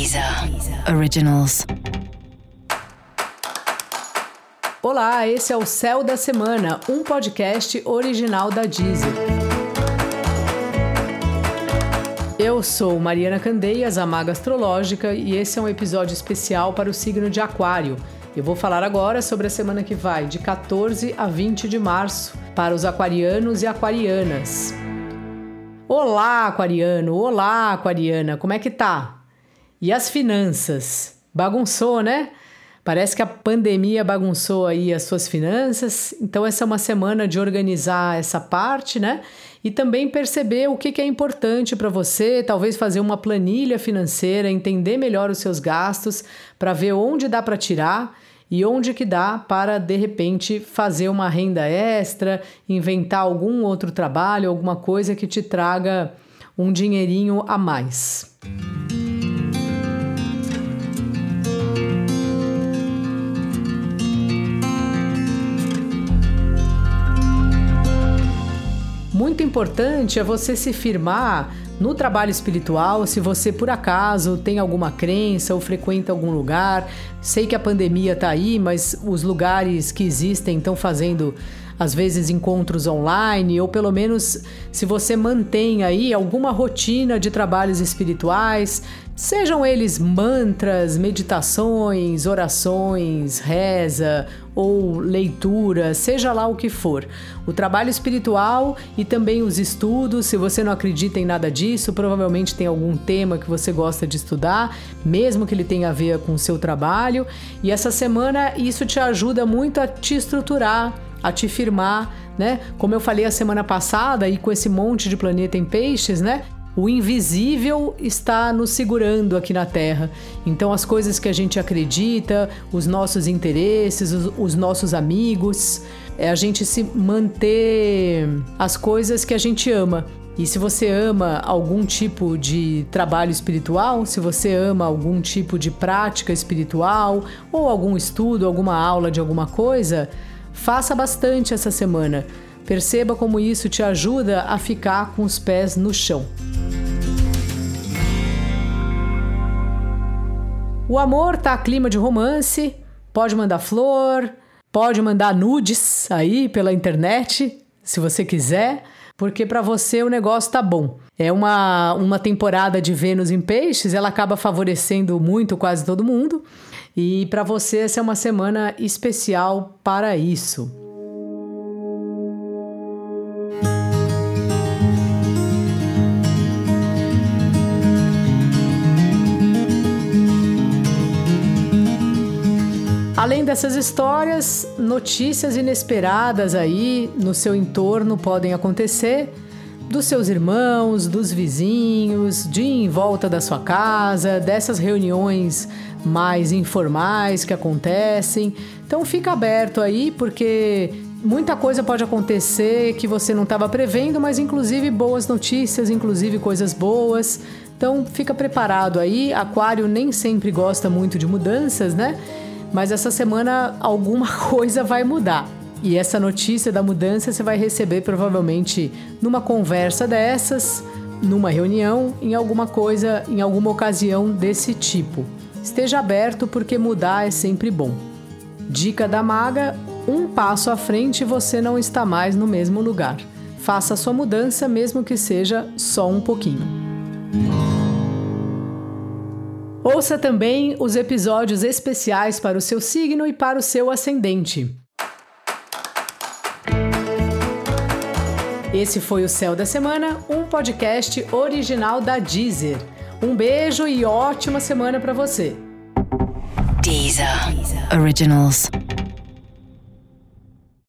Deezer Originals. Olá, esse é o Céu da Semana, um podcast original da Deezer. Eu sou Mariana Candeias, a Maga Astrológica, e esse é um episódio especial para o signo de Aquário. Eu vou falar agora sobre a semana que vai, de 14 a 20 de março, para os aquarianos e aquarianas. Olá, aquariano! Olá, aquariana! Como é que tá? E as finanças? Bagunçou, né? Parece que a pandemia bagunçou aí as suas finanças, então essa é uma semana de organizar essa parte, né? E também perceber o que, é importante para você, talvez fazer uma planilha financeira, entender melhor os seus gastos, para ver onde dá para tirar e onde que dá para de repente fazer uma renda extra, inventar algum outro trabalho, alguma coisa que te traga um dinheirinho a mais. Muito importante é você se firmar no trabalho espiritual, se você por acaso tem alguma crença ou frequenta algum lugar, sei que a pandemia está aí, mas os lugares que existem estão fazendo às vezes encontros online, ou pelo menos se você mantém aí alguma rotina de trabalhos espirituais, Sejam eles mantras, meditações, orações, reza ou leitura, seja lá o que for. O trabalho espiritual e também os estudos, se você não acredita em nada disso, provavelmente tem algum tema que você gosta de estudar, mesmo que ele tenha a ver com o seu trabalho. E essa semana isso te ajuda muito a te estruturar, a te firmar, né? Como eu falei a semana passada e com esse monte de planeta em peixes, né? O invisível está nos segurando aqui na Terra. Então, as coisas que a gente acredita, os nossos interesses, os, os nossos amigos, é a gente se manter as coisas que a gente ama. E se você ama algum tipo de trabalho espiritual, se você ama algum tipo de prática espiritual, ou algum estudo, alguma aula de alguma coisa, faça bastante essa semana. Perceba como isso te ajuda a ficar com os pés no chão. O amor tá clima de romance, pode mandar flor, pode mandar nudes aí pela internet, se você quiser, porque para você o negócio tá bom. É uma, uma temporada de Vênus em Peixes, ela acaba favorecendo muito quase todo mundo. E para você essa é uma semana especial para isso. Além dessas histórias, notícias inesperadas aí no seu entorno podem acontecer dos seus irmãos, dos vizinhos, de em volta da sua casa, dessas reuniões mais informais que acontecem. Então fica aberto aí porque muita coisa pode acontecer que você não estava prevendo, mas inclusive boas notícias, inclusive coisas boas. Então fica preparado aí. Aquário nem sempre gosta muito de mudanças, né? Mas essa semana alguma coisa vai mudar. E essa notícia da mudança você vai receber provavelmente numa conversa dessas, numa reunião, em alguma coisa, em alguma ocasião desse tipo. Esteja aberto porque mudar é sempre bom. Dica da maga: um passo à frente você não está mais no mesmo lugar. Faça a sua mudança, mesmo que seja só um pouquinho. Ouça também os episódios especiais para o seu signo e para o seu ascendente. Esse foi o Céu da Semana, um podcast original da Deezer. Um beijo e ótima semana para você. Deezer. Originals.